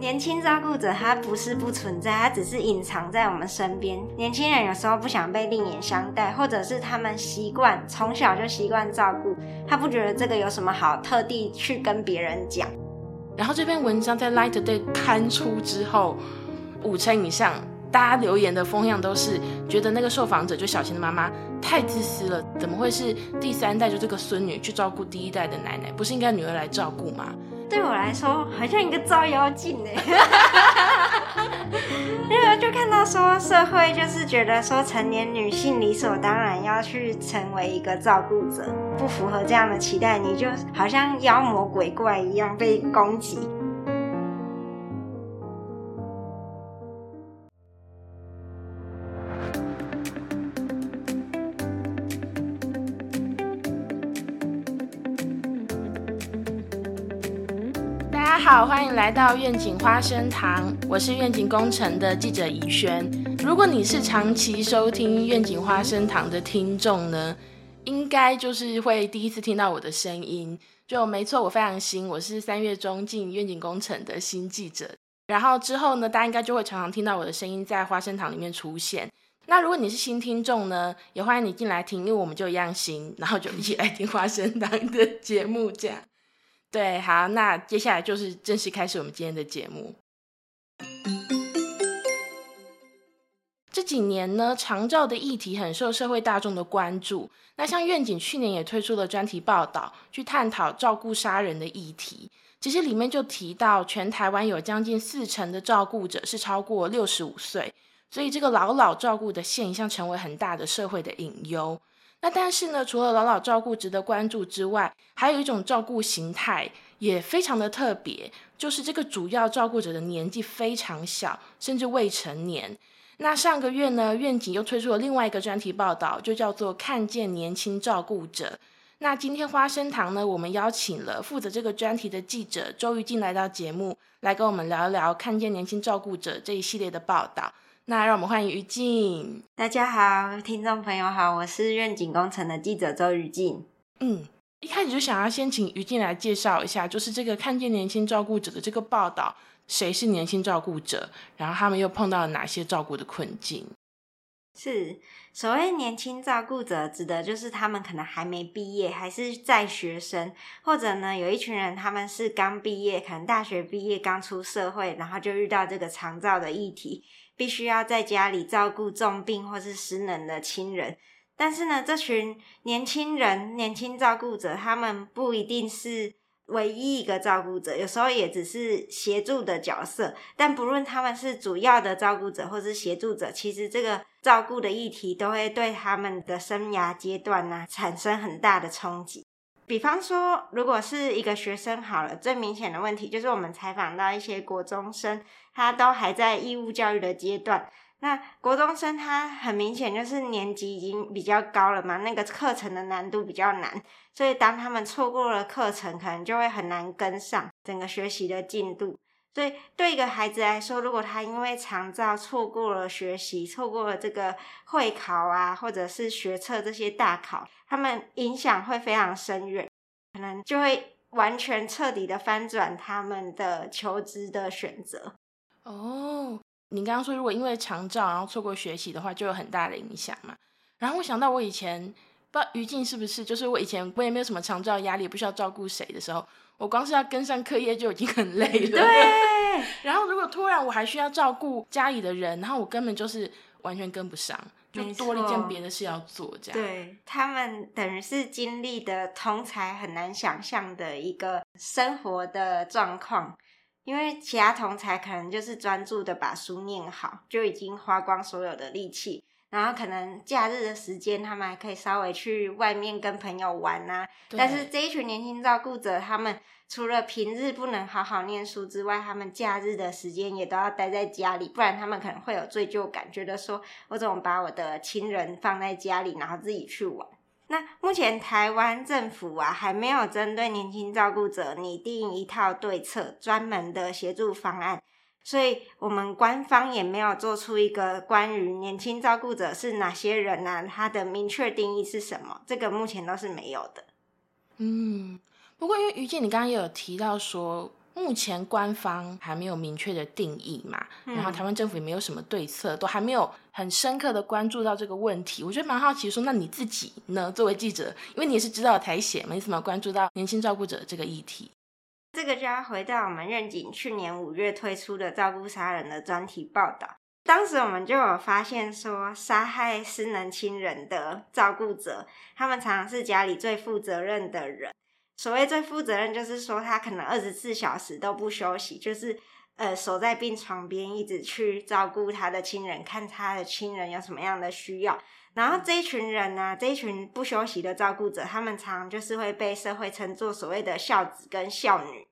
年轻照顾者他不是不存在，他只是隐藏在我们身边。年轻人有时候不想被另眼相待，或者是他们习惯从小就习惯照顾，他不觉得这个有什么好特地去跟别人讲。然后这篇文章在 Light Day 刊出之后，五成以上大家留言的风向都是觉得那个受访者就小琴的妈妈太自私了，怎么会是第三代就这个孙女去照顾第一代的奶奶？不是应该女儿来照顾吗？对我来说，好像一个照妖镜哎，因为就看到说社会就是觉得说成年女性理所当然要去成为一个照顾者，不符合这样的期待，你就好像妖魔鬼怪一样被攻击。欢迎来到愿景花生堂，我是愿景工程的记者怡轩。如果你是长期收听愿景花生堂的听众呢，应该就是会第一次听到我的声音。就没错，我非常新，我是三月中进愿景工程的新记者。然后之后呢，大家应该就会常常听到我的声音在花生堂里面出现。那如果你是新听众呢，也欢迎你进来听，因为我们就一样新，然后就一起来听花生堂的节目这样。对，好，那接下来就是正式开始我们今天的节目。这几年呢，长照的议题很受社会大众的关注。那像愿景去年也推出了专题报道，去探讨照顾杀人的议题。其实里面就提到，全台湾有将近四成的照顾者是超过六十五岁，所以这个老老照顾的现象成为很大的社会的隐忧。那但是呢，除了老老照顾值得关注之外，还有一种照顾形态也非常的特别，就是这个主要照顾者的年纪非常小，甚至未成年。那上个月呢，愿景又推出了另外一个专题报道，就叫做“看见年轻照顾者”。那今天花生堂呢，我们邀请了负责这个专题的记者周玉静来到节目，来跟我们聊一聊“看见年轻照顾者”这一系列的报道。那让我们欢迎于静。大家好，听众朋友好，我是愿景工程的记者周于静。嗯，一开始就想要先请于静来介绍一下，就是这个看见年轻照顾者的这个报道，谁是年轻照顾者，然后他们又碰到了哪些照顾的困境？是所谓年轻照顾者，指的就是他们可能还没毕业，还是在学生，或者呢，有一群人他们是刚毕业，可能大学毕业刚出社会，然后就遇到这个长照的议题。必须要在家里照顾重病或是失能的亲人，但是呢，这群年轻人、年轻照顾者，他们不一定是唯一一个照顾者，有时候也只是协助的角色。但不论他们是主要的照顾者或是协助者，其实这个照顾的议题都会对他们的生涯阶段呢产生很大的冲击。比方说，如果是一个学生好了，最明显的问题就是我们采访到一些国中生，他都还在义务教育的阶段。那国中生他很明显就是年级已经比较高了嘛，那个课程的难度比较难，所以当他们错过了课程，可能就会很难跟上整个学习的进度。所以对一个孩子来说，如果他因为长照错过了学习，错过了这个会考啊，或者是学测这些大考，他们影响会非常深远，可能就会完全彻底的翻转他们的求职的选择。哦，你刚刚说如果因为长照然后错过学习的话，就有很大的影响嘛？然后我想到我以前不知道于静是不是，就是我以前我也没有什么长照压力，不需要照顾谁的时候。我光是要跟上课业就已经很累了。对。然后如果突然我还需要照顾家里的人，然后我根本就是完全跟不上，就多了一件别的事要做，这样。对他们等于是经历的同才很难想象的一个生活的状况，因为其他同才可能就是专注的把书念好，就已经花光所有的力气。然后可能假日的时间，他们还可以稍微去外面跟朋友玩呐。但是这一群年轻照顾者，他们除了平日不能好好念书之外，他们假日的时间也都要待在家里，不然他们可能会有罪疚感，觉得说我怎么把我的亲人放在家里，然后自己去玩。那目前台湾政府啊，还没有针对年轻照顾者拟定一套对策，专门的协助方案。所以我们官方也没有做出一个关于年轻照顾者是哪些人呢？他的明确定义是什么？这个目前都是没有的。嗯，不过因为于静，你刚刚也有提到说，目前官方还没有明确的定义嘛，然后台湾政府也没有什么对策，都还没有很深刻的关注到这个问题。我觉得蛮好奇，说那你自己呢？作为记者，因为你也是知道台写嘛，你怎么关注到年轻照顾者这个议题？这个就要回到我们愿景去年五月推出的照顾杀人的专题报道。当时我们就有发现说，杀害失能亲人的照顾者，他们常常是家里最负责任的人。所谓最负责任，就是说他可能二十四小时都不休息，就是呃守在病床边，一直去照顾他的亲人，看他的亲人有什么样的需要。然后这一群人呢，这一群不休息的照顾者，他们常就是会被社会称作所谓的孝子跟孝女。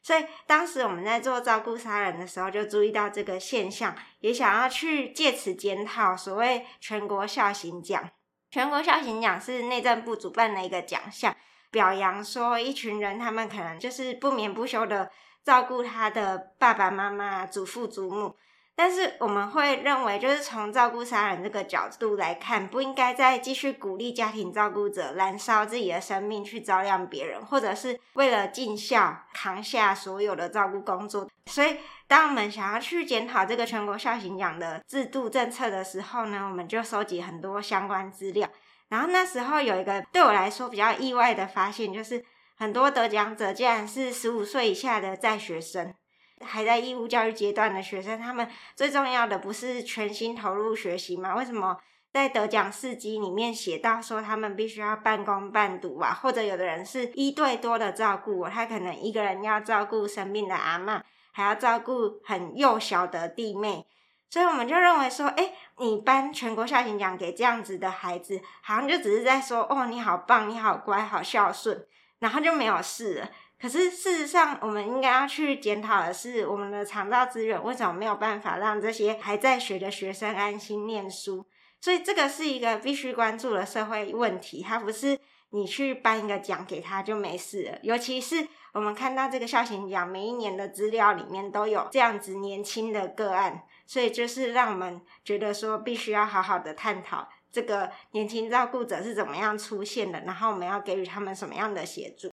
所以当时我们在做照顾杀人的时候，就注意到这个现象，也想要去借此检讨所谓全国孝行奖。全国孝行奖是内政部主办的一个奖项。表扬说，一群人他们可能就是不眠不休的照顾他的爸爸妈妈、祖父祖母，但是我们会认为，就是从照顾杀人这个角度来看，不应该再继续鼓励家庭照顾者燃烧自己的生命去照亮别人，或者是为了尽孝扛下所有的照顾工作。所以，当我们想要去检讨这个全国孝行奖的制度政策的时候呢，我们就收集很多相关资料。然后那时候有一个对我来说比较意外的发现，就是很多得奖者竟然是十五岁以下的在学生，还在义务教育阶段的学生。他们最重要的不是全心投入学习吗？为什么在得奖事迹里面写到说他们必须要半工半读啊？或者有的人是一对多的照顾，他可能一个人要照顾生病的阿妈，还要照顾很幼小的弟妹。所以我们就认为说，哎，你颁全国孝行奖给这样子的孩子，好像就只是在说，哦，你好棒，你好乖，好孝顺，然后就没有事了。可是事实上，我们应该要去检讨的是，我们的长照资源为什么没有办法让这些还在学的学生安心念书？所以这个是一个必须关注的社会问题，它不是你去颁一个奖给他就没事了。尤其是我们看到这个校行奖每一年的资料里面都有这样子年轻的个案。所以就是让我们觉得说，必须要好好的探讨这个年轻照顾者是怎么样出现的，然后我们要给予他们什么样的协助。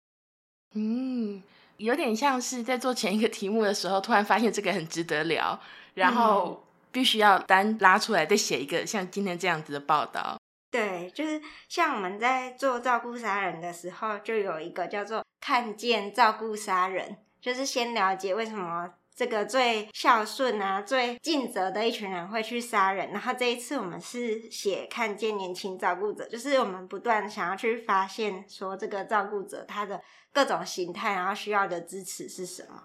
嗯，有点像是在做前一个题目的时候，突然发现这个很值得聊，然后必须要单拉出来再写一个像今天这样子的报道。对，就是像我们在做照顾杀人的时候，就有一个叫做“看见照顾杀人”，就是先了解为什么。这个最孝顺啊、最尽责的一群人会去杀人，然后这一次我们是写看见年轻照顾者，就是我们不断想要去发现说这个照顾者他的各种形态，然后需要的支持是什么。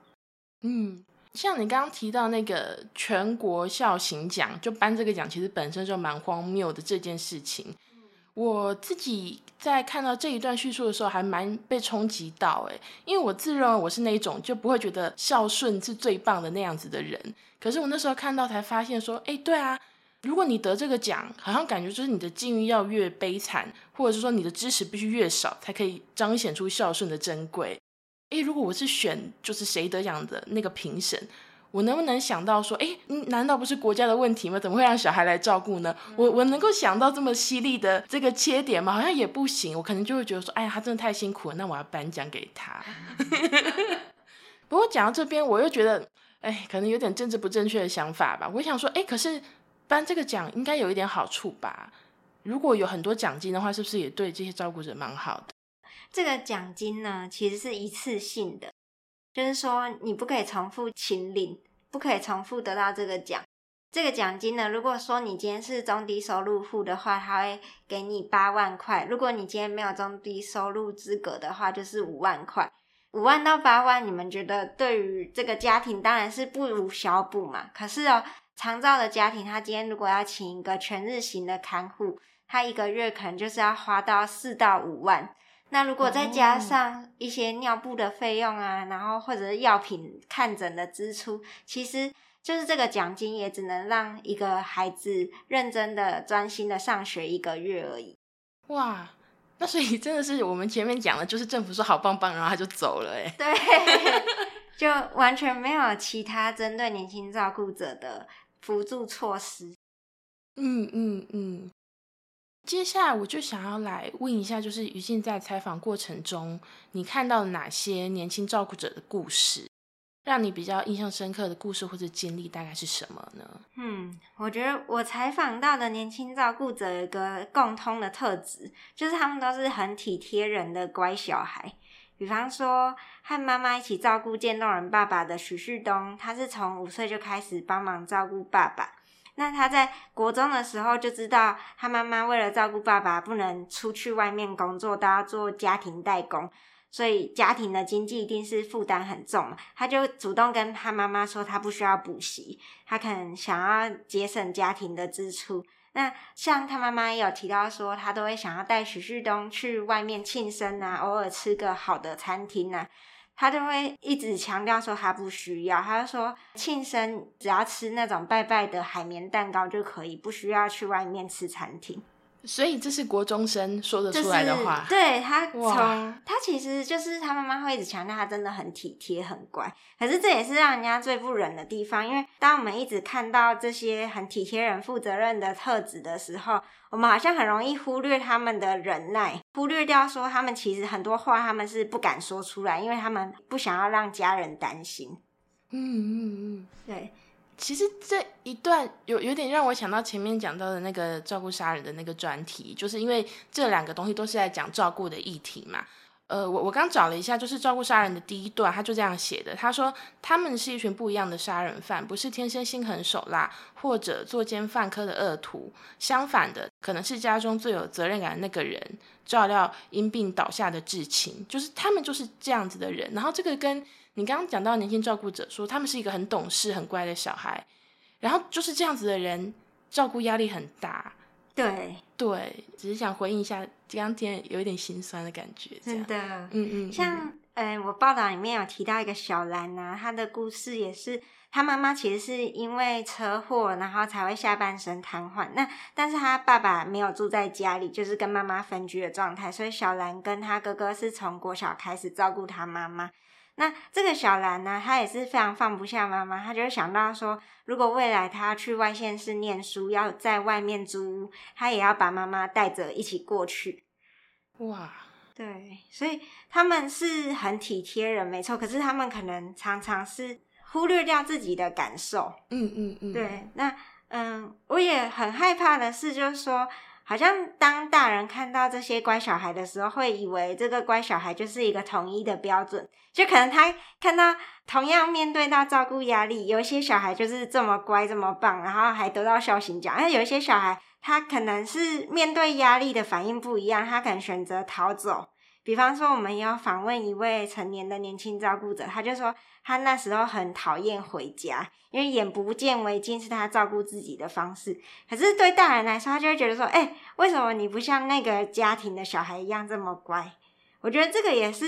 嗯，像你刚刚提到那个全国孝行奖，就颁这个奖，其实本身就蛮荒谬的这件事情。我自己在看到这一段叙述的时候，还蛮被冲击到哎，因为我自认为我是那种就不会觉得孝顺是最棒的那样子的人。可是我那时候看到才发现说，哎，对啊，如果你得这个奖，好像感觉就是你的境遇要越悲惨，或者是说你的支持必须越少，才可以彰显出孝顺的珍贵。哎，如果我是选就是谁得奖的那个评审。我能不能想到说，哎，难道不是国家的问题吗？怎么会让小孩来照顾呢？我我能够想到这么犀利的这个切点吗？好像也不行。我可能就会觉得说，哎呀，他真的太辛苦了，那我要颁奖给他。不过讲到这边，我又觉得，哎，可能有点政治不正确的想法吧。我想说，哎，可是颁这个奖应该有一点好处吧？如果有很多奖金的话，是不是也对这些照顾者蛮好的？这个奖金呢，其实是一次性的。就是说，你不可以重复请领，不可以重复得到这个奖。这个奖金呢，如果说你今天是中低收入户的话，他会给你八万块；如果你今天没有中低收入资格的话，就是五万块。五万到八万，你们觉得对于这个家庭当然是不如小补嘛？可是哦，长照的家庭，他今天如果要请一个全日型的看护，他一个月可能就是要花到四到五万。那如果再加上一些尿布的费用啊，然后或者是药品看诊的支出，其实就是这个奖金也只能让一个孩子认真的、专心的上学一个月而已。哇，那所以真的是我们前面讲的，就是政府说好棒棒，然后他就走了，哎，对，就完全没有其他针对年轻照顾者的辅助措施。嗯嗯嗯。接下来我就想要来问一下，就是于静在采访过程中，你看到哪些年轻照顾者的故事？让你比较印象深刻的故事或者经历大概是什么呢？嗯，我觉得我采访到的年轻照顾者有一个共通的特质，就是他们都是很体贴人的乖小孩。比方说，和妈妈一起照顾渐冻人爸爸的许旭东，他是从五岁就开始帮忙照顾爸爸。那他在国中的时候就知道，他妈妈为了照顾爸爸，不能出去外面工作，都要做家庭代工。所以家庭的经济一定是负担很重，他就主动跟他妈妈说，他不需要补习，他可能想要节省家庭的支出。那像他妈妈也有提到说，他都会想要带许旭东去外面庆生啊，偶尔吃个好的餐厅啊，他就会一直强调说他不需要，他就说庆生只要吃那种拜拜的海绵蛋糕就可以，不需要去外面吃餐厅。所以这是国中生说得出来的话，对他从他其实就是他妈妈会一直强调他真的很体贴很乖，可是这也是让人家最不忍的地方，因为当我们一直看到这些很体贴人、负责任的特质的时候，我们好像很容易忽略他们的忍耐，忽略掉说他们其实很多话他们是不敢说出来，因为他们不想要让家人担心。嗯嗯嗯，对。其实这一段有有点让我想到前面讲到的那个照顾杀人的那个专题，就是因为这两个东西都是在讲照顾的议题嘛。呃，我我刚找了一下，就是照顾杀人的第一段，他就这样写的。他说他们是一群不一样的杀人犯，不是天生心狠手辣或者作奸犯科的恶徒，相反的，可能是家中最有责任感的那个人，照料因病倒下的至亲，就是他们就是这样子的人。然后这个跟你刚刚讲到年轻照顾者说，他们是一个很懂事、很乖的小孩，然后就是这样子的人，照顾压力很大。对对，只是想回应一下，刚刚听有一点心酸的感觉。真的，嗯嗯，像呃，我报道里面有提到一个小兰啊，她的故事也是，她妈妈其实是因为车祸，然后才会下半身瘫痪。那但是她爸爸没有住在家里，就是跟妈妈分居的状态，所以小兰跟她哥哥是从国小开始照顾她妈妈。那这个小兰呢，她也是非常放不下妈妈，她就想到说，如果未来她要去外县市念书，要在外面租屋，她也要把妈妈带着一起过去。哇，对，所以他们是很体贴人，没错。可是他们可能常常是忽略掉自己的感受。嗯嗯嗯，对。那嗯，我也很害怕的是，就是说。好像当大人看到这些乖小孩的时候，会以为这个乖小孩就是一个统一的标准，就可能他看到同样面对到照顾压力，有一些小孩就是这么乖这么棒，然后还得到孝心奖，而有一些小孩他可能是面对压力的反应不一样，他可能选择逃走。比方说，我们要访问一位成年的年轻照顾者，他就说他那时候很讨厌回家，因为眼不见为净是他照顾自己的方式。可是对大人来说，他就会觉得说，哎，为什么你不像那个家庭的小孩一样这么乖？我觉得这个也是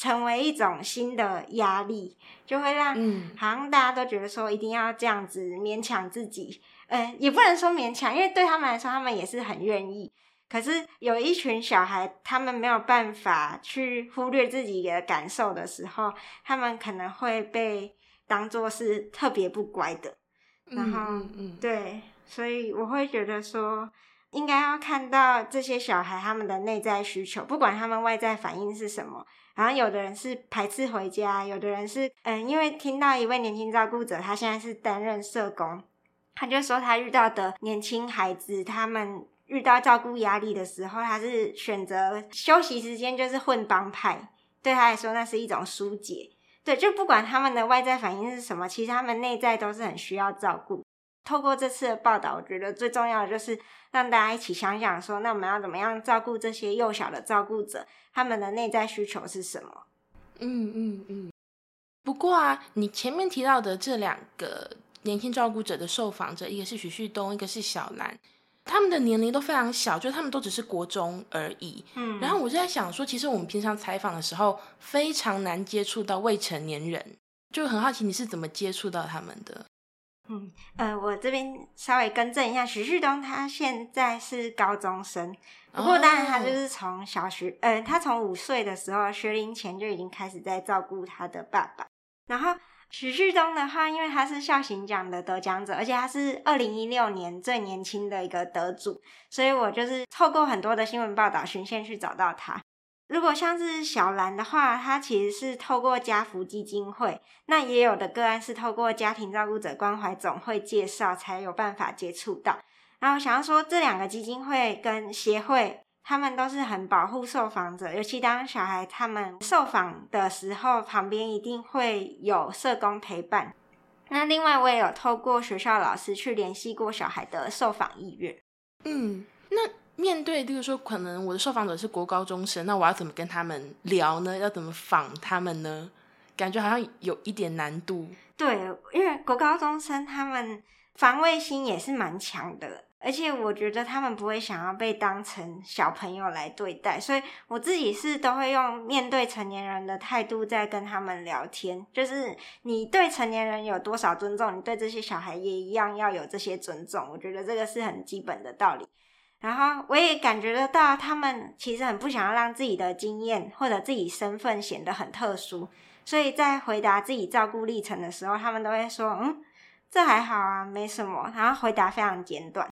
成为一种新的压力，就会让好像大家都觉得说一定要这样子勉强自己，嗯，也不能说勉强，因为对他们来说，他们也是很愿意。可是有一群小孩，他们没有办法去忽略自己的感受的时候，他们可能会被当做是特别不乖的。然后，对，所以我会觉得说，应该要看到这些小孩他们的内在需求，不管他们外在反应是什么。然后，有的人是排斥回家，有的人是嗯，因为听到一位年轻照顾者，他现在是担任社工，他就说他遇到的年轻孩子，他们。遇到照顾压力的时候，他是选择休息时间就是混帮派，对他来说那是一种疏解。对，就不管他们的外在反应是什么，其实他们内在都是很需要照顾。透过这次的报道，我觉得最重要的就是让大家一起想想说，那我们要怎么样照顾这些幼小的照顾者，他们的内在需求是什么？嗯嗯嗯。不过啊，你前面提到的这两个年轻照顾者的受访者，一个是徐旭东，一个是小兰。他们的年龄都非常小，就他们都只是国中而已。嗯，然后我就在想说，其实我们平常采访的时候非常难接触到未成年人，就很好奇你是怎么接触到他们的。嗯呃，我这边稍微更正一下，许旭东他现在是高中生，不过当然他就是从小学，呃，他从五岁的时候学龄前就已经开始在照顾他的爸爸，然后。许旭东的话，因为他是孝行奖的得奖者，而且他是二零一六年最年轻的一个得主，所以我就是透过很多的新闻报道、循线去找到他。如果像是小兰的话，她其实是透过家福基金会，那也有的个案是透过家庭照顾者关怀总会介绍才有办法接触到。然后想要说，这两个基金会跟协会，他们都是很保护受访者，尤其当小孩他们受访的时候，旁边一定会有社工陪伴。那另外，我也有透过学校老师去联系过小孩的受访意愿。嗯，那。面对，例如说，可能我的受访者是国高中生，那我要怎么跟他们聊呢？要怎么访他们呢？感觉好像有一点难度。对，因为国高中生他们防卫心也是蛮强的，而且我觉得他们不会想要被当成小朋友来对待，所以我自己是都会用面对成年人的态度在跟他们聊天。就是你对成年人有多少尊重，你对这些小孩也一样要有这些尊重。我觉得这个是很基本的道理。然后我也感觉得到，他们其实很不想要让自己的经验或者自己身份显得很特殊，所以在回答自己照顾历程的时候，他们都会说：“嗯，这还好啊，没什么。”然后回答非常简短。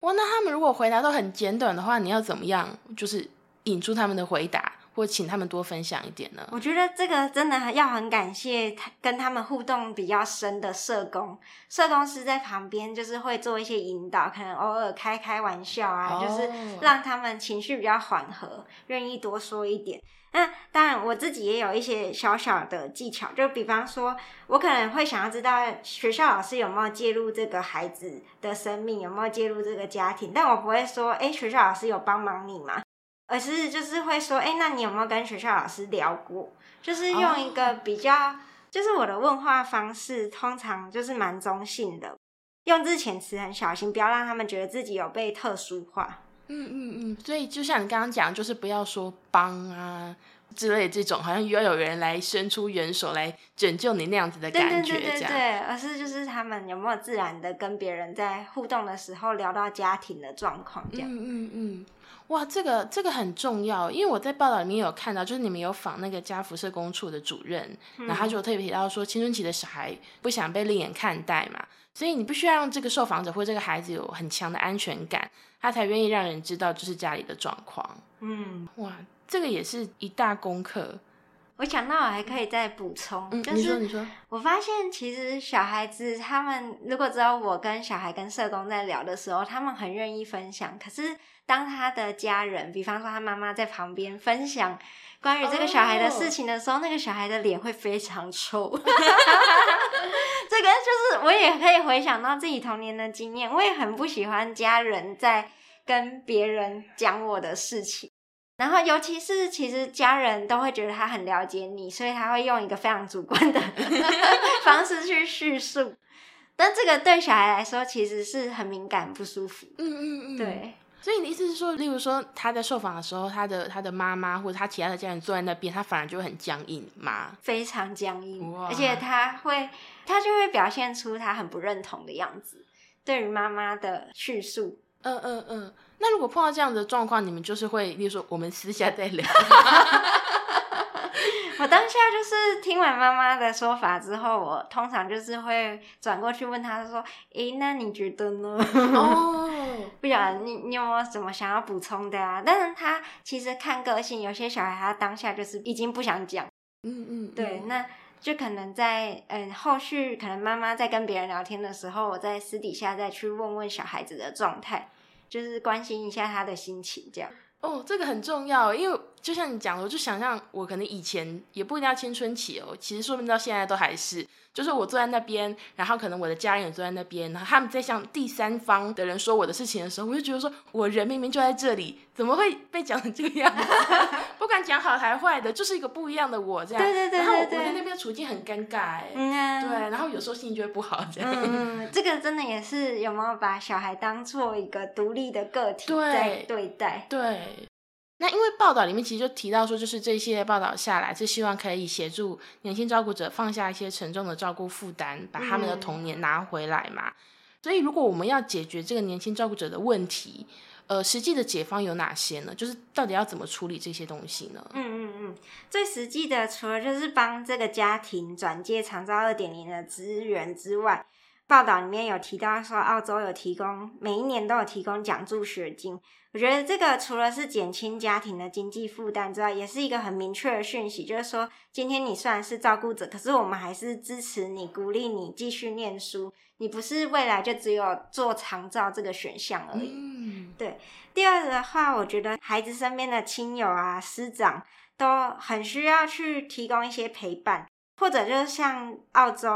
哇，那他们如果回答都很简短的话，你要怎么样？就是引出他们的回答？或请他们多分享一点呢？我觉得这个真的要很感谢跟他们互动比较深的社工，社工师在旁边就是会做一些引导，可能偶尔开开玩笑啊，就是让他们情绪比较缓和，愿意多说一点。那当然我自己也有一些小小的技巧，就比方说，我可能会想要知道学校老师有没有介入这个孩子的生命，有没有介入这个家庭，但我不会说，哎，学校老师有帮忙你吗？而是就是会说，哎，那你有没有跟学校老师聊过？就是用一个比较，就是我的问话方式，通常就是蛮中性的，用字遣词很小心，不要让他们觉得自己有被特殊化。嗯嗯嗯，所以就像你刚刚讲，就是不要说帮啊之类这种，好像要有人来伸出援手来拯救你那样子的感觉，这样。对，而是就是他们有没有自然的跟别人在互动的时候聊到家庭的状况，这样。嗯嗯嗯。哇，这个这个很重要，因为我在报道里面有看到，就是你们有访那个家福社工处的主任，然后他就特别提到说，青春期的小孩不想被另眼看待嘛，所以你必须要让这个受访者或这个孩子有很强的安全感，他才愿意让人知道就是家里的状况。嗯，哇，这个也是一大功课。我想到我还可以再补充，就是我发现其实小孩子他们如果知道我跟小孩跟社工在聊的时候，他们很愿意分享。可是当他的家人，比方说他妈妈在旁边分享关于这个小孩的事情的时候，那个小孩的脸会非常臭。这个就是我也可以回想到自己童年的经验，我也很不喜欢家人在跟别人讲我的事情。然后，尤其是其实家人都会觉得他很了解你，所以他会用一个非常主观的 方式去叙述。但这个对小孩来说其实是很敏感、不舒服。嗯嗯嗯，对。所以你的意思是说，例如说他在受访的时候，他的他的妈妈或者他其他的家人坐在那边，他反而就很僵硬吗？非常僵硬，而且他会他就会表现出他很不认同的样子，对于妈妈的叙述。嗯嗯嗯。那如果碰到这样的状况，你们就是会，例如说，我们私下再聊。我当下就是听完妈妈的说法之后，我通常就是会转过去问她说：“诶，那你觉得呢？”哦，不晓得你你有没有什么想要补充的啊？但是他其实看个性，有些小孩他当下就是已经不想讲。嗯嗯，对，那就可能在嗯后续可能妈妈在跟别人聊天的时候，我在私底下再去问问小孩子的状态。就是关心一下他的心情，这样。哦，这个很重要，因为就像你讲的，我就想象我可能以前也不一定要青春期哦，其实说明到现在都还是。就是我坐在那边，然后可能我的家人也坐在那边，然后他们在向第三方的人说我的事情的时候，我就觉得说，我人明明就在这里，怎么会被讲成这个样子？不管讲好还坏的，就是一个不一样的我这样。对对对然后我在那边处境很尴尬，嗯，对，然后有时候心情就会不好这样。嗯，这个真的也是有没有把小孩当做一个独立的个体在对待？对。那因为报道里面其实就提到说，就是这一系列报道下来，是希望可以协助年轻照顾者放下一些沉重的照顾负担，把他们的童年拿回来嘛。所以，如果我们要解决这个年轻照顾者的问题，呃，实际的解方有哪些呢？就是到底要怎么处理这些东西呢？嗯嗯嗯，最实际的，除了就是帮这个家庭转介长照二点零的资源之外。报道里面有提到说，澳洲有提供每一年都有提供奖助学金。我觉得这个除了是减轻家庭的经济负担之外，也是一个很明确的讯息，就是说，今天你虽然是照顾者，可是我们还是支持你、鼓励你继续念书。你不是未来就只有做长照这个选项而已。嗯，对。第二的话，我觉得孩子身边的亲友啊、师长都很需要去提供一些陪伴，或者就是像澳洲，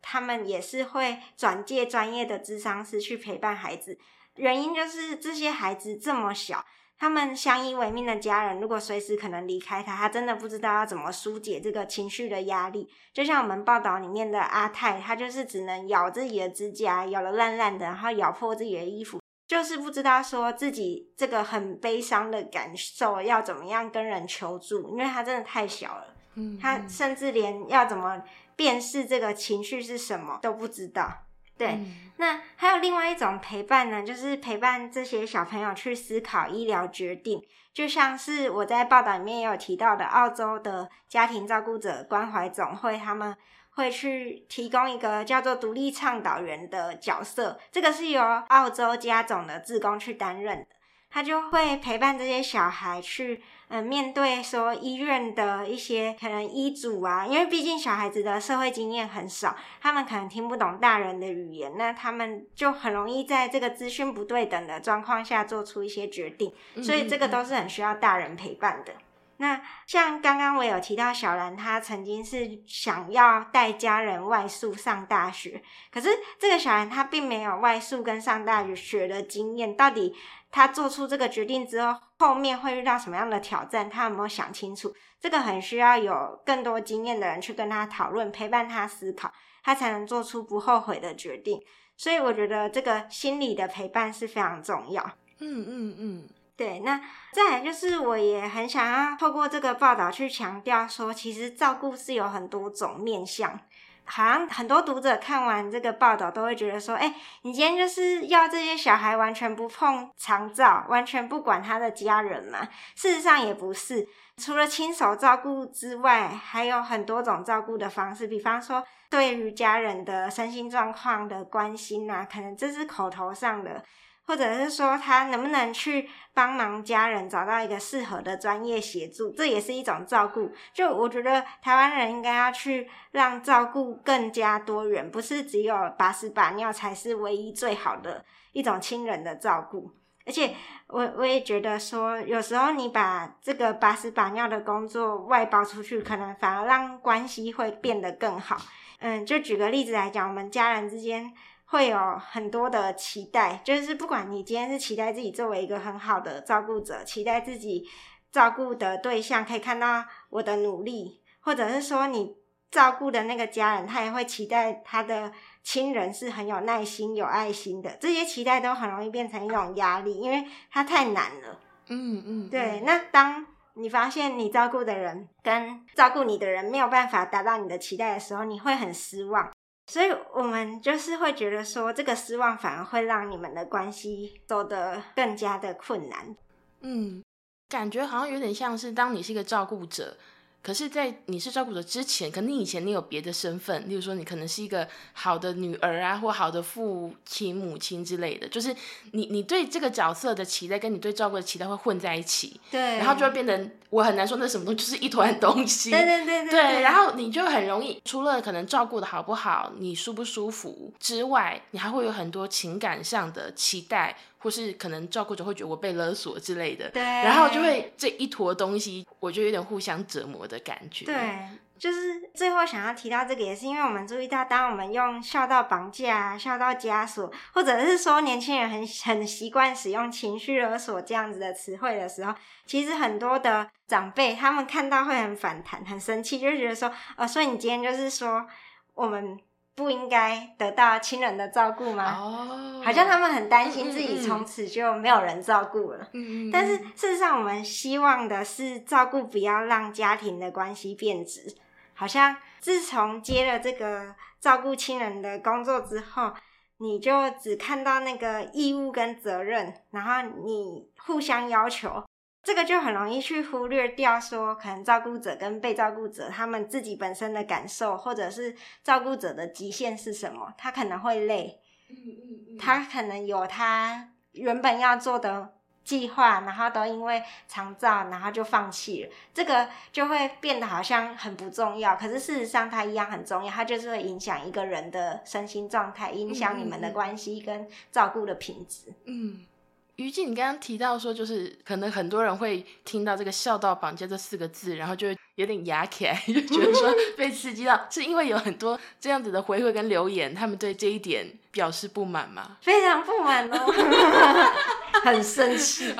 他们也是会转介专业的智商师去陪伴孩子。原因就是这些孩子这么小，他们相依为命的家人如果随时可能离开他，他真的不知道要怎么疏解这个情绪的压力。就像我们报道里面的阿泰，他就是只能咬自己的指甲，咬了烂烂的，然后咬破自己的衣服，就是不知道说自己这个很悲伤的感受要怎么样跟人求助，因为他真的太小了，他甚至连要怎么辨识这个情绪是什么都不知道。对，那还有另外一种陪伴呢，就是陪伴这些小朋友去思考医疗决定，就像是我在报道里面也有提到的，澳洲的家庭照顾者关怀总会，他们会去提供一个叫做独立倡导员的角色，这个是由澳洲家总的志工去担任的。他就会陪伴这些小孩去，嗯，面对说医院的一些可能医嘱啊，因为毕竟小孩子的社会经验很少，他们可能听不懂大人的语言，那他们就很容易在这个资讯不对等的状况下做出一些决定，所以这个都是很需要大人陪伴的。那像刚刚我有提到小兰，她曾经是想要带家人外宿上大学，可是这个小兰她并没有外宿跟上大学的经验，到底？她做出这个决定之后，后面会遇到什么样的挑战？他有没有想清楚？这个很需要有更多经验的人去跟他讨论，陪伴他思考，他才能做出不后悔的决定。所以我觉得这个心理的陪伴是非常重要。嗯嗯嗯，对。那再来就是，我也很想要透过这个报道去强调说，其实照顾是有很多种面向。好像很多读者看完这个报道，都会觉得说：“哎，你今天就是要这些小孩完全不碰长照，完全不管他的家人嘛？”事实上也不是，除了亲手照顾之外，还有很多种照顾的方式。比方说，对于家人的身心状况的关心啊，可能这是口头上的。或者是说他能不能去帮忙家人找到一个适合的专业协助，这也是一种照顾。就我觉得台湾人应该要去让照顾更加多元，不是只有把屎把尿才是唯一最好的一种亲人的照顾。而且我我也觉得说，有时候你把这个把屎把尿的工作外包出去，可能反而让关系会变得更好。嗯，就举个例子来讲，我们家人之间。会有很多的期待，就是不管你今天是期待自己作为一个很好的照顾者，期待自己照顾的对象可以看到我的努力，或者是说你照顾的那个家人，他也会期待他的亲人是很有耐心、有爱心的。这些期待都很容易变成一种压力，因为它太难了。嗯嗯，对。那当你发现你照顾的人跟照顾你的人没有办法达到你的期待的时候，你会很失望。所以我们就是会觉得说，这个失望反而会让你们的关系走得更加的困难。嗯，感觉好像有点像是当你是一个照顾者。可是，在你是照顾者之前，可能你以前你有别的身份，例如说你可能是一个好的女儿啊，或好的父亲、母亲之类的，就是你你对这个角色的期待，跟你对照顾的期待会混在一起，对，然后就会变成我很难说那什么东西，就是一团东西，对对对对，然后你就很容易，除了可能照顾的好不好，你舒不舒服之外，你还会有很多情感上的期待。或是可能照顾者会觉得我被勒索之类的，对，然后就会这一坨东西，我就有点互相折磨的感觉。对，就是最后想要提到这个，也是因为我们注意到，当我们用孝道绑架、孝道枷锁，或者是说年轻人很很习惯使用情绪勒索这样子的词汇的时候，其实很多的长辈他们看到会很反弹、很生气，就觉得说，呃，所以你今天就是说我们。不应该得到亲人的照顾吗？哦，好像他们很担心自己从此就没有人照顾了。嗯嗯。但是事实上，我们希望的是照顾不要让家庭的关系变质。好像自从接了这个照顾亲人的工作之后，你就只看到那个义务跟责任，然后你互相要求。这个就很容易去忽略掉说，可能照顾者跟被照顾者他们自己本身的感受，或者是照顾者的极限是什么，他可能会累，嗯嗯嗯，他可能有他原本要做的计划，然后都因为长照，然后就放弃了，这个就会变得好像很不重要，可是事实上它一样很重要，它就是会影响一个人的身心状态，影响你们的关系跟照顾的品质。嗯。于静，你刚刚提到说，就是可能很多人会听到这个“孝道绑架”这四个字，然后就有点牙起来，就觉得说 被刺激到，是因为有很多这样子的回馈跟留言，他们对这一点表示不满吗？非常不满哦，很生气。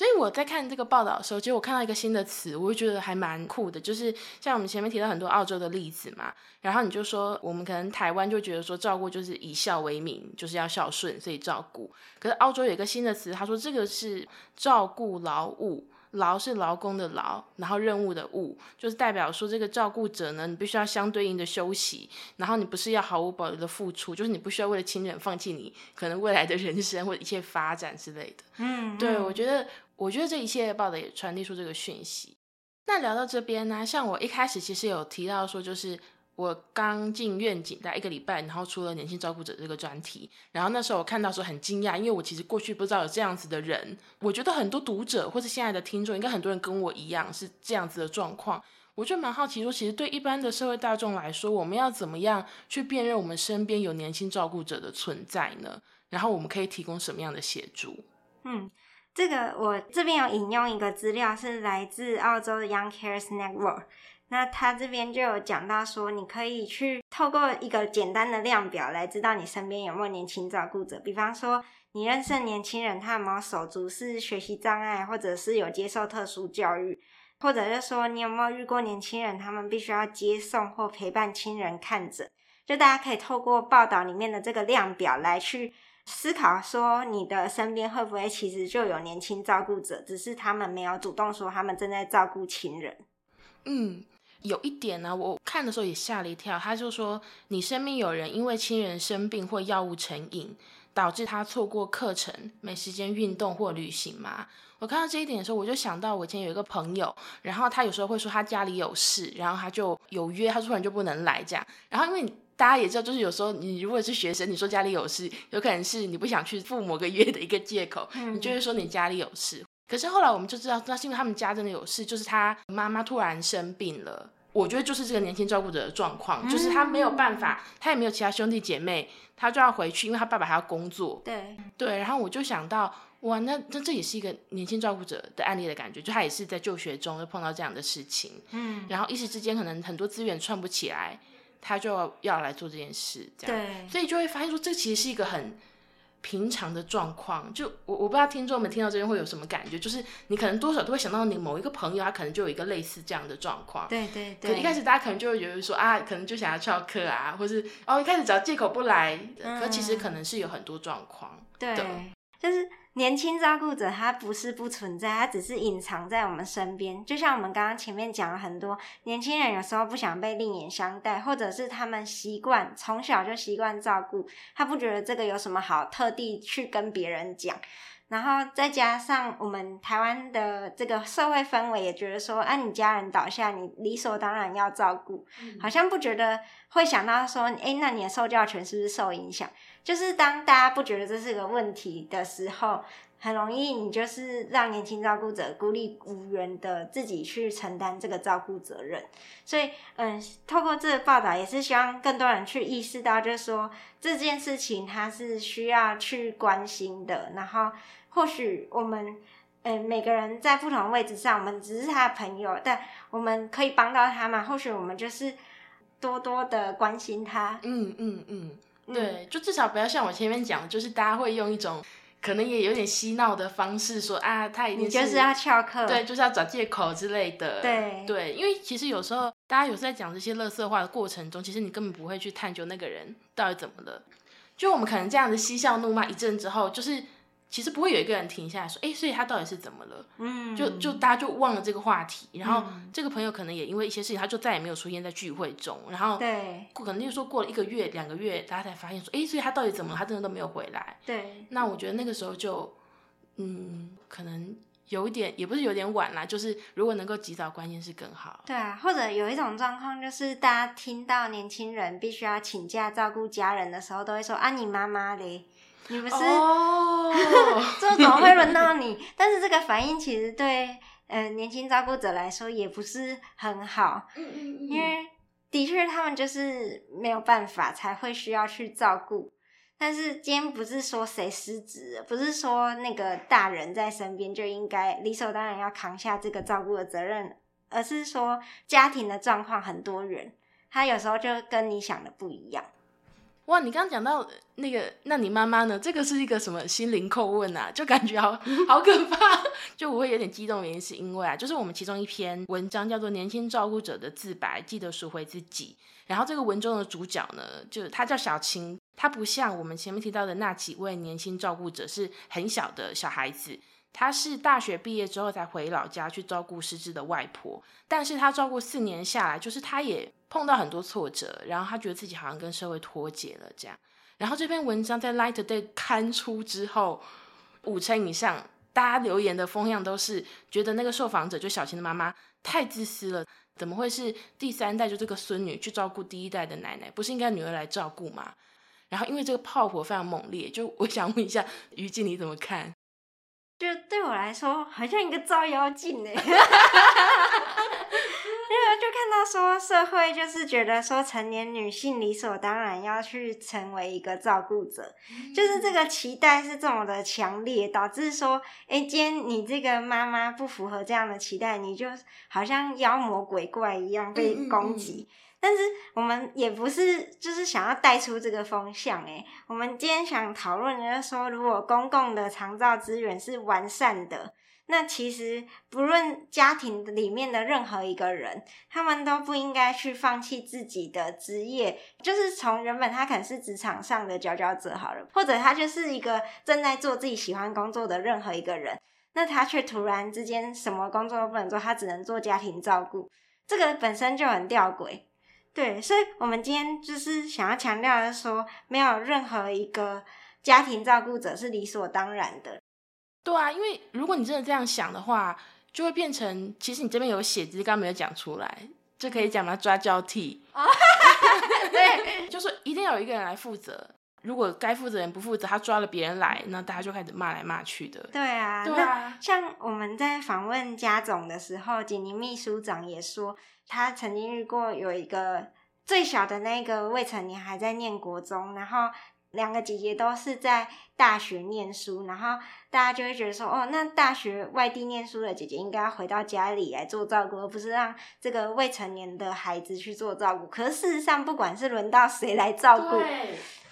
所以我在看这个报道的时候，其实我看到一个新的词，我就觉得还蛮酷的，就是像我们前面提到很多澳洲的例子嘛，然后你就说我们可能台湾就觉得说照顾就是以孝为名，就是要孝顺，所以照顾。可是澳洲有一个新的词，他说这个是照顾劳务，劳是劳工的劳，然后任务的务，就是代表说这个照顾者呢，你必须要相对应的休息，然后你不是要毫无保留的付出，就是你不需要为了亲人放弃你可能未来的人生或者一切发展之类的。嗯，对我觉得。我觉得这一切报道也传递出这个讯息。那聊到这边呢，像我一开始其实有提到说，就是我刚进愿景待一个礼拜，然后出了年轻照顾者这个专题，然后那时候我看到说很惊讶，因为我其实过去不知道有这样子的人。我觉得很多读者或是现在的听众，应该很多人跟我一样是这样子的状况。我就蛮好奇说，其实对一般的社会大众来说，我们要怎么样去辨认我们身边有年轻照顾者的存在呢？然后我们可以提供什么样的协助？嗯。这个我这边有引用一个资料，是来自澳洲的 Young Cares Network。那他这边就有讲到说，你可以去透过一个简单的量表来知道你身边有没有年轻照顾者。比方说，你认识年轻人，他有没有手足是学习障碍，或者是有接受特殊教育，或者是说你有没有遇过年轻人，他们必须要接送或陪伴亲人看诊。就大家可以透过报道里面的这个量表来去。思考说，你的身边会不会其实就有年轻照顾者，只是他们没有主动说他们正在照顾亲人。嗯，有一点呢，我看的时候也吓了一跳。他就说，你身边有人因为亲人生病或药物成瘾，导致他错过课程、没时间运动或旅行吗？我看到这一点的时候，我就想到我以前有一个朋友，然后他有时候会说他家里有事，然后他就有约，他突然就不能来这样。然后因为大家也知道，就是有时候你如果是学生，你说家里有事，有可能是你不想去赴某个月的一个借口，你就会说你家里有事。可是后来我们就知道，那是因为他们家真的有事，就是他妈妈突然生病了。我觉得就是这个年轻照顾者的状况，就是他没有办法，他也没有其他兄弟姐妹，他就要回去，因为他爸爸还要工作。对对，然后我就想到，哇，那那这也是一个年轻照顾者的案例的感觉，就他也是在就学中就碰到这样的事情，嗯，然后一时之间可能很多资源串不起来。他就要来做这件事，这样，所以就会发现说，这其实是一个很平常的状况。就我我不知道听众们听到这边会有什么感觉，就是你可能多少都会想到你某一个朋友，他可能就有一个类似这样的状况。对对对。可一开始大家可能就会觉得说啊，可能就想要翘课啊，或是哦一开始找借口不来，可其实可能是有很多状况。对，就是。年轻照顾者，他不是不存在，他只是隐藏在我们身边。就像我们刚刚前面讲了很多，年轻人有时候不想被另眼相待，或者是他们习惯从小就习惯照顾，他不觉得这个有什么好特地去跟别人讲。然后再加上我们台湾的这个社会氛围，也觉得说，啊，你家人倒下，你理所当然要照顾，好像不觉得会想到说，哎，那你的受教权是不是受影响？就是当大家不觉得这是个问题的时候，很容易你就是让年轻照顾者孤立无援的自己去承担这个照顾责任。所以，嗯，透过这个报道，也是希望更多人去意识到，就是说这件事情它是需要去关心的。然后，或许我们，嗯，每个人在不同位置上，我们只是他的朋友，但我们可以帮到他嘛？或许我们就是多多的关心他。嗯嗯嗯。对，就至少不要像我前面讲，就是大家会用一种可能也有点嬉闹的方式说啊，他一定就是要翘课，对，就是要找借口之类的。对对，因为其实有时候大家有时候在讲这些乐色话的过程中，其实你根本不会去探究那个人到底怎么了。就我们可能这样子嬉笑怒骂一阵之后，就是。其实不会有一个人停下来说，哎，所以他到底是怎么了？嗯，就就大家就忘了这个话题，然后这个朋友可能也因为一些事情，他就再也没有出现在聚会中，然后对，可能就说过了一个月、两个月，大家才发现说，哎，所以他到底怎么了？他真的都没有回来。对，那我觉得那个时候就嗯，可能有一点，也不是有点晚啦，就是如果能够及早关心是更好。对啊，或者有一种状况就是，大家听到年轻人必须要请假照顾家人的时候，都会说啊，你妈妈嘞，你不是、哦，这怎么会轮到你？但是这个反应其实对呃年轻照顾者来说也不是很好，嗯嗯嗯因为的确他们就是没有办法才会需要去照顾。但是今天不是说谁失职，不是说那个大人在身边就应该理所当然要扛下这个照顾的责任，而是说家庭的状况很多人，他有时候就跟你想的不一样。哇，你刚刚讲到那个，那你妈妈呢？这个是一个什么心灵叩问啊？就感觉好 好可怕。就我会有点激动，原因是因为啊，就是我们其中一篇文章叫做《年轻照顾者的自白》，记得赎回自己。然后这个文中的主角呢，就是他叫小青，他不像我们前面提到的那几位年轻照顾者是很小的小孩子。他是大学毕业之后才回老家去照顾失智的外婆，但是他照顾四年下来，就是他也碰到很多挫折，然后他觉得自己好像跟社会脱节了这样。然后这篇文章在 Light Day 刊出之后，五成以上大家留言的风向都是觉得那个受访者就小琴的妈妈太自私了，怎么会是第三代就这个孙女去照顾第一代的奶奶，不是应该女儿来照顾吗？然后因为这个炮火非常猛烈，就我想问一下于静你怎么看？就对我来说，好像一个照妖镜哎。就看到说社会就是觉得说成年女性理所当然要去成为一个照顾者，就是这个期待是这么的强烈，导致说，哎，今天你这个妈妈不符合这样的期待，你就好像妖魔鬼怪一样被攻击。但是我们也不是就是想要带出这个风向，诶，我们今天想讨论的就是说，如果公共的长照资源是完善的，那其实不论家庭里面的任何一个人，他们都不应该去放弃自己的职业，就是从原本他可能是职场上的佼佼者好了，或者他就是一个正在做自己喜欢工作的任何一个人，那他却突然之间什么工作都不能做，他只能做家庭照顾，这个本身就很吊诡。对，所以我们今天就是想要强调的说，没有任何一个家庭照顾者是理所当然的。对啊，因为如果你真的这样想的话，就会变成，其实你这边有写，只是刚刚没有讲出来，就可以讲吗？抓交替，对，就是一定要有一个人来负责。如果该负责人不负责，他抓了别人来，那大家就开始骂来骂去的。对啊，对啊像我们在访问家总的时候，锦宁秘书长也说，他曾经遇过有一个最小的那个未成年还在念国中，然后两个姐姐都是在大学念书，然后大家就会觉得说，哦，那大学外地念书的姐姐应该要回到家里来做照顾，而不是让这个未成年的孩子去做照顾。可是事实上，不管是轮到谁来照顾，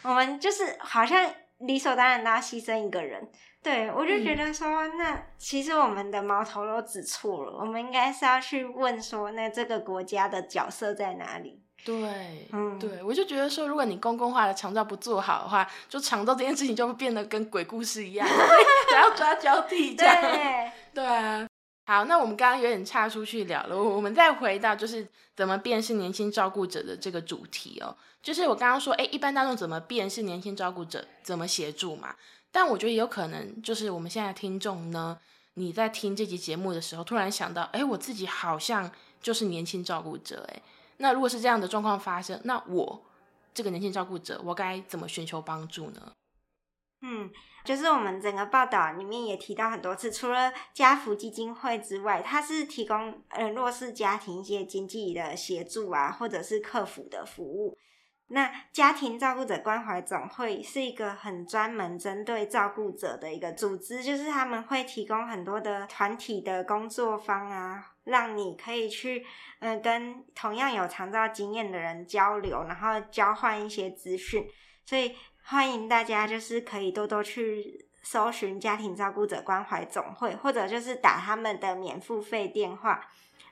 我们就是好像理所当然都要牺牲一个人。对，我就觉得说，那其实我们的矛头都指错了，我们应该是要去问说，那这个国家的角色在哪里？对，嗯对，我就觉得说，如果你公共化的长照不做好的话，就长照这件事情就会变得跟鬼故事一样，然后抓交替这样。对，对啊，好，那我们刚刚有点岔出去聊了，我我们再回到就是怎么辨识年轻照顾者的这个主题哦。就是我刚刚说，哎，一般大众怎么辨识年轻照顾者，怎么协助嘛？但我觉得有可能，就是我们现在听众呢，你在听这集节目的时候，突然想到，哎，我自己好像就是年轻照顾者，哎，那如果是这样的状况发生，那我这个年轻照顾者，我该怎么寻求帮助呢？嗯，就是我们整个报道里面也提到很多次，除了家福基金会之外，它是提供呃弱势家庭一些经济的协助啊，或者是客服的服务。那家庭照顾者关怀总会是一个很专门针对照顾者的一个组织，就是他们会提供很多的团体的工作坊啊，让你可以去嗯、呃跟同样有长照经验的人交流，然后交换一些资讯。所以欢迎大家就是可以多多去搜寻家庭照顾者关怀总会，或者就是打他们的免付费电话，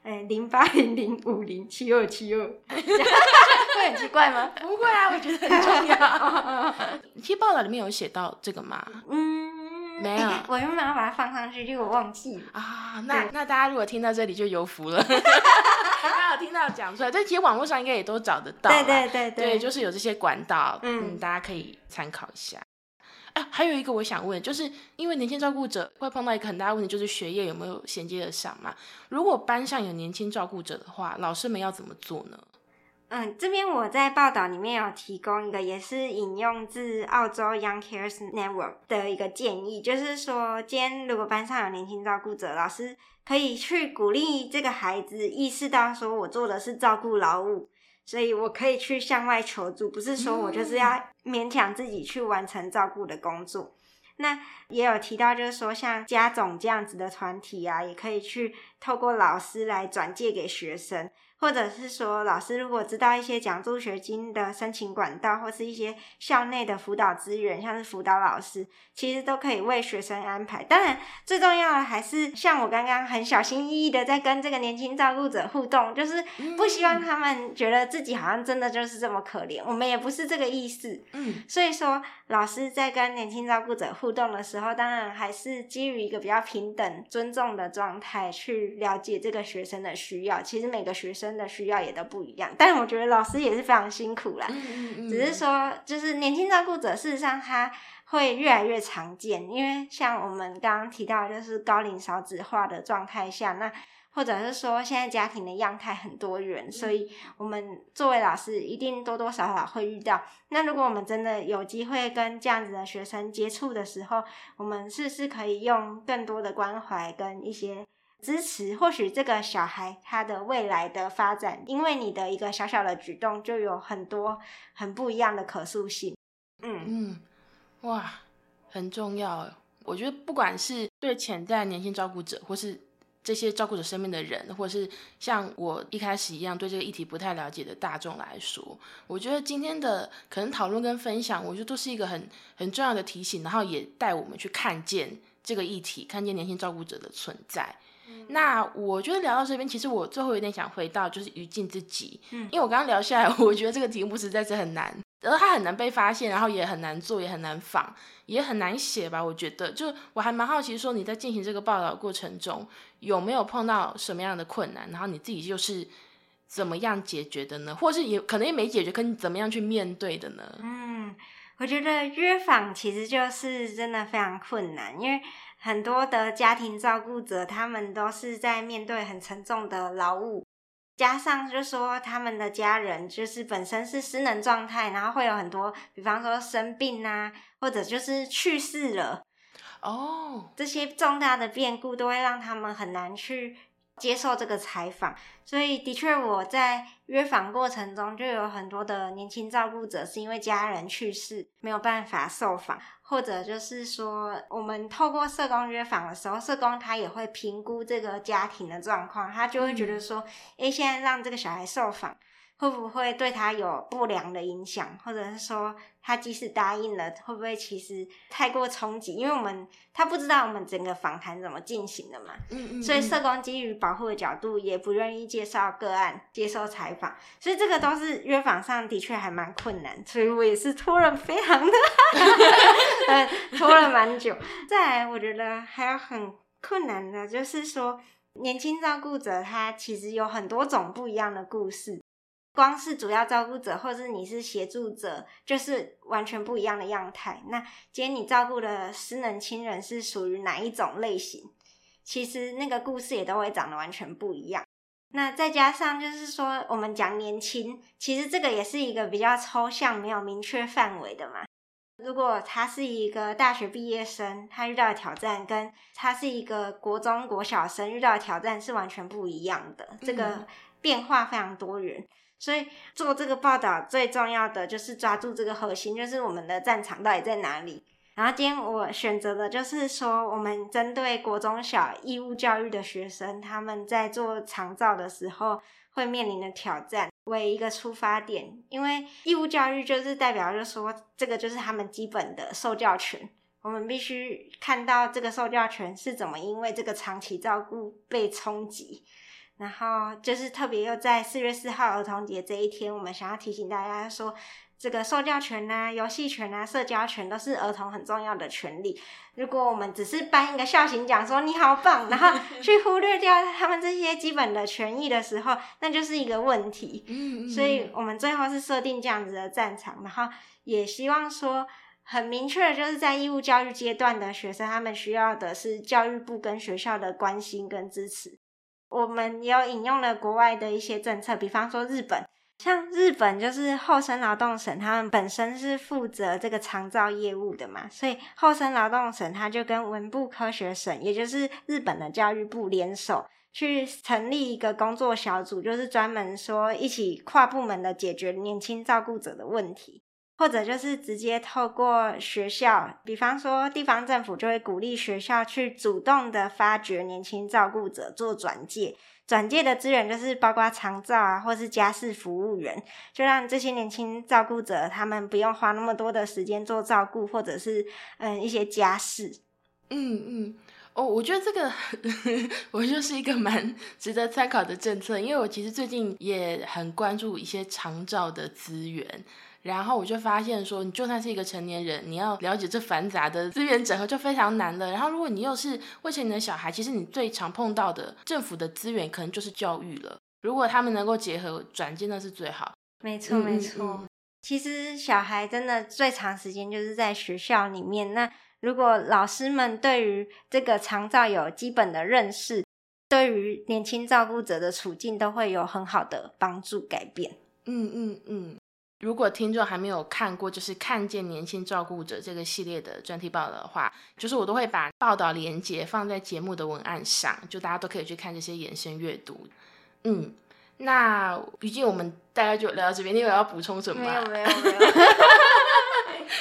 呃零八零零五零七二七二，会很奇怪吗？不会啊，我觉得很重要。其实报道里面有写到这个吗？嗯，没有欸 我原本要把它放上去，结果忘记了。啊，那那大家如果听到这里就有福了，刚好听到讲出来，但其实网络上应该也都找得到啦。对对对对，就是有这些管道，嗯嗯，大家可以参考一下。哎，还有一个我想问，就是因为年轻照顾者会碰到一个很大的问题，就是学业有没有衔接得上嘛？如果班上有年轻照顾者的话，老师们要怎么做呢？嗯，这边我在报道里面有提供一个，也是引用自澳洲 Young Cares Network 的一个建议，就是说，今天如果班上有年轻照顾者，老师可以去鼓励这个孩子意识到，说我做的是照顾劳务，所以我可以去向外求助，不是说我就是要勉强自己去完成照顾的工作。那也有提到，就是说像家总这样子的团体啊，也可以去透过老师来转借给学生。或者是说，老师如果知道一些奖助学金的申请管道，或是一些校内的辅导资源，像是辅导老师，其实都可以为学生安排。当然，最重要的还是像我刚刚很小心翼翼的在跟这个年轻照顾者互动，就是不希望他们觉得自己好像真的就是这么可怜。我们也不是这个意思。嗯，所以说，老师在跟年轻照顾者互动的时候，当然还是基于一个比较平等、尊重的状态去了解这个学生的需要。其实每个学生。的需要也都不一样，但是我觉得老师也是非常辛苦啦。只是说，就是年轻照顾者，事实上他会越来越常见，因为像我们刚刚提到，就是高龄少子化的状态下，那或者是说现在家庭的样态很多元，所以我们作为老师，一定多多少少会遇到。那如果我们真的有机会跟这样子的学生接触的时候，我们是不是可以用更多的关怀跟一些。支持，或许这个小孩他的未来的发展，因为你的一个小小的举动，就有很多很不一样的可塑性。嗯嗯，哇，很重要。我觉得不管是对潜在年轻照顾者，或是这些照顾者身边的人，或是像我一开始一样对这个议题不太了解的大众来说，我觉得今天的可能讨论跟分享，我觉得都是一个很很重要的提醒，然后也带我们去看见这个议题，看见年轻照顾者的存在。那我觉得聊到这边，其实我最后有点想回到就是于静自己，嗯，因为我刚刚聊下来，我觉得这个题目实在是很难，而它很难被发现，然后也很难做，也很难仿，也很难写吧。我觉得，就我还蛮好奇，说你在进行这个报道过程中有没有碰到什么样的困难，然后你自己又是怎么样解决的呢？或是也可能也没解决，可你怎么样去面对的呢？嗯，我觉得约访其实就是真的非常困难，因为。很多的家庭照顾者，他们都是在面对很沉重的劳务，加上就说他们的家人就是本身是失能状态，然后会有很多，比方说生病啊，或者就是去世了，哦，这些重大的变故都会让他们很难去。接受这个采访，所以的确我在约访过程中就有很多的年轻照顾者是因为家人去世没有办法受访，或者就是说我们透过社工约访的时候，社工他也会评估这个家庭的状况，他就会觉得说，诶，现在让这个小孩受访。会不会对他有不良的影响，或者是说他即使答应了，会不会其实太过冲击？因为我们他不知道我们整个访谈怎么进行的嘛，嗯嗯，所以社工基于保护的角度，也不愿意介绍个案接受采访，所以这个都是约访上的确还蛮困难，所以我也是拖了非常的，拖了蛮久。再来，我觉得还有很困难的，就是说年轻照顾者他其实有很多种不一样的故事。光是主要照顾者，或是你是协助者，就是完全不一样的样态。那今天你照顾的失能亲人是属于哪一种类型？其实那个故事也都会长得完全不一样。那再加上就是说，我们讲年轻，其实这个也是一个比较抽象、没有明确范围的嘛。如果他是一个大学毕业生，他遇到的挑战，跟他是一个国中国小生遇到的挑战是完全不一样的。这个变化非常多元。所以做这个报道最重要的就是抓住这个核心，就是我们的战场到底在哪里。然后今天我选择的就是说，我们针对国中小义务教育的学生，他们在做长照的时候会面临的挑战为一个出发点，因为义务教育就是代表，就是说这个就是他们基本的受教权，我们必须看到这个受教权是怎么因为这个长期照顾被冲击。然后就是特别又在四月四号儿童节这一天，我们想要提醒大家说，这个受教权啊、游戏权啊、社交权都是儿童很重要的权利。如果我们只是颁一个孝行奖说你好棒，然后 去忽略掉他们这些基本的权益的时候，那就是一个问题。嗯嗯。所以我们最后是设定这样子的战场，然后也希望说。很明确的就是在义务教育阶段的学生，他们需要的是教育部跟学校的关心跟支持。我们有引用了国外的一些政策，比方说日本，像日本就是厚生劳动省，他们本身是负责这个长照业务的嘛，所以厚生劳动省他就跟文部科学省，也就是日本的教育部联手。去成立一个工作小组，就是专门说一起跨部门的解决年轻照顾者的问题，或者就是直接透过学校，比方说地方政府就会鼓励学校去主动的发掘年轻照顾者做转介，转介的资源就是包括长照啊，或是家事服务员，就让这些年轻照顾者他们不用花那么多的时间做照顾，或者是嗯一些家事，嗯嗯。哦，我觉得这个 我就是一个蛮值得参考的政策，因为我其实最近也很关注一些长照的资源，然后我就发现说，你就算是一个成年人，你要了解这繁杂的资源整合就非常难了。然后如果你又是未成年的小孩，其实你最常碰到的政府的资源可能就是教育了。如果他们能够结合转接，那是最好。没错，没错。其实小孩真的最长时间就是在学校里面那。如果老师们对于这个长照有基本的认识，对于年轻照顾者的处境都会有很好的帮助改变。嗯嗯嗯。如果听众还没有看过，就是看见年轻照顾者这个系列的专题报道的话，就是我都会把报道连接放在节目的文案上，就大家都可以去看这些延伸阅读。嗯，那毕竟我们大概就聊到这边，你有要补充什么？没有没有没有。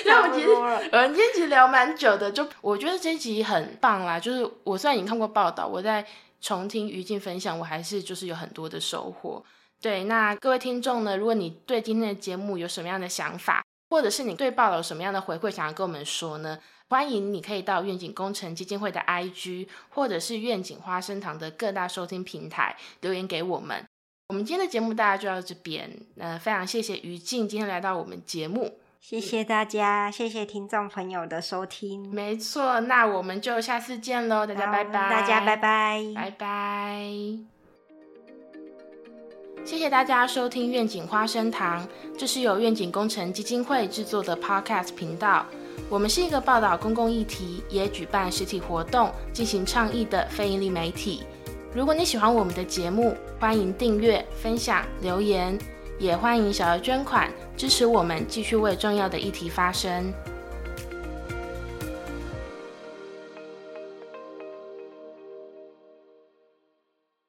因为我其实，我们今天其实聊蛮久的，就我觉得这集很棒啦。就是我虽然已经看过报道，我在重听于静分享，我还是就是有很多的收获。对，那各位听众呢，如果你对今天的节目有什么样的想法，或者是你对报道有什么样的回馈想要跟我们说呢？欢迎你可以到愿景工程基金会的 IG，或者是愿景花生堂的各大收听平台留言给我们。我们今天的节目大家就到这边，呃，非常谢谢于静今天来到我们节目。谢谢大家，谢谢听众朋友的收听。没错，那我们就下次见喽，大家拜拜。大家拜拜，拜拜。谢谢大家收听愿景花生堂，这是由愿景工程基金会制作的 Podcast 频道。我们是一个报道公共议题，也举办实体活动进行倡议的非营利媒体。如果你喜欢我们的节目，欢迎订阅、分享、留言。也欢迎小额捐款支持我们，继续为重要的议题发声。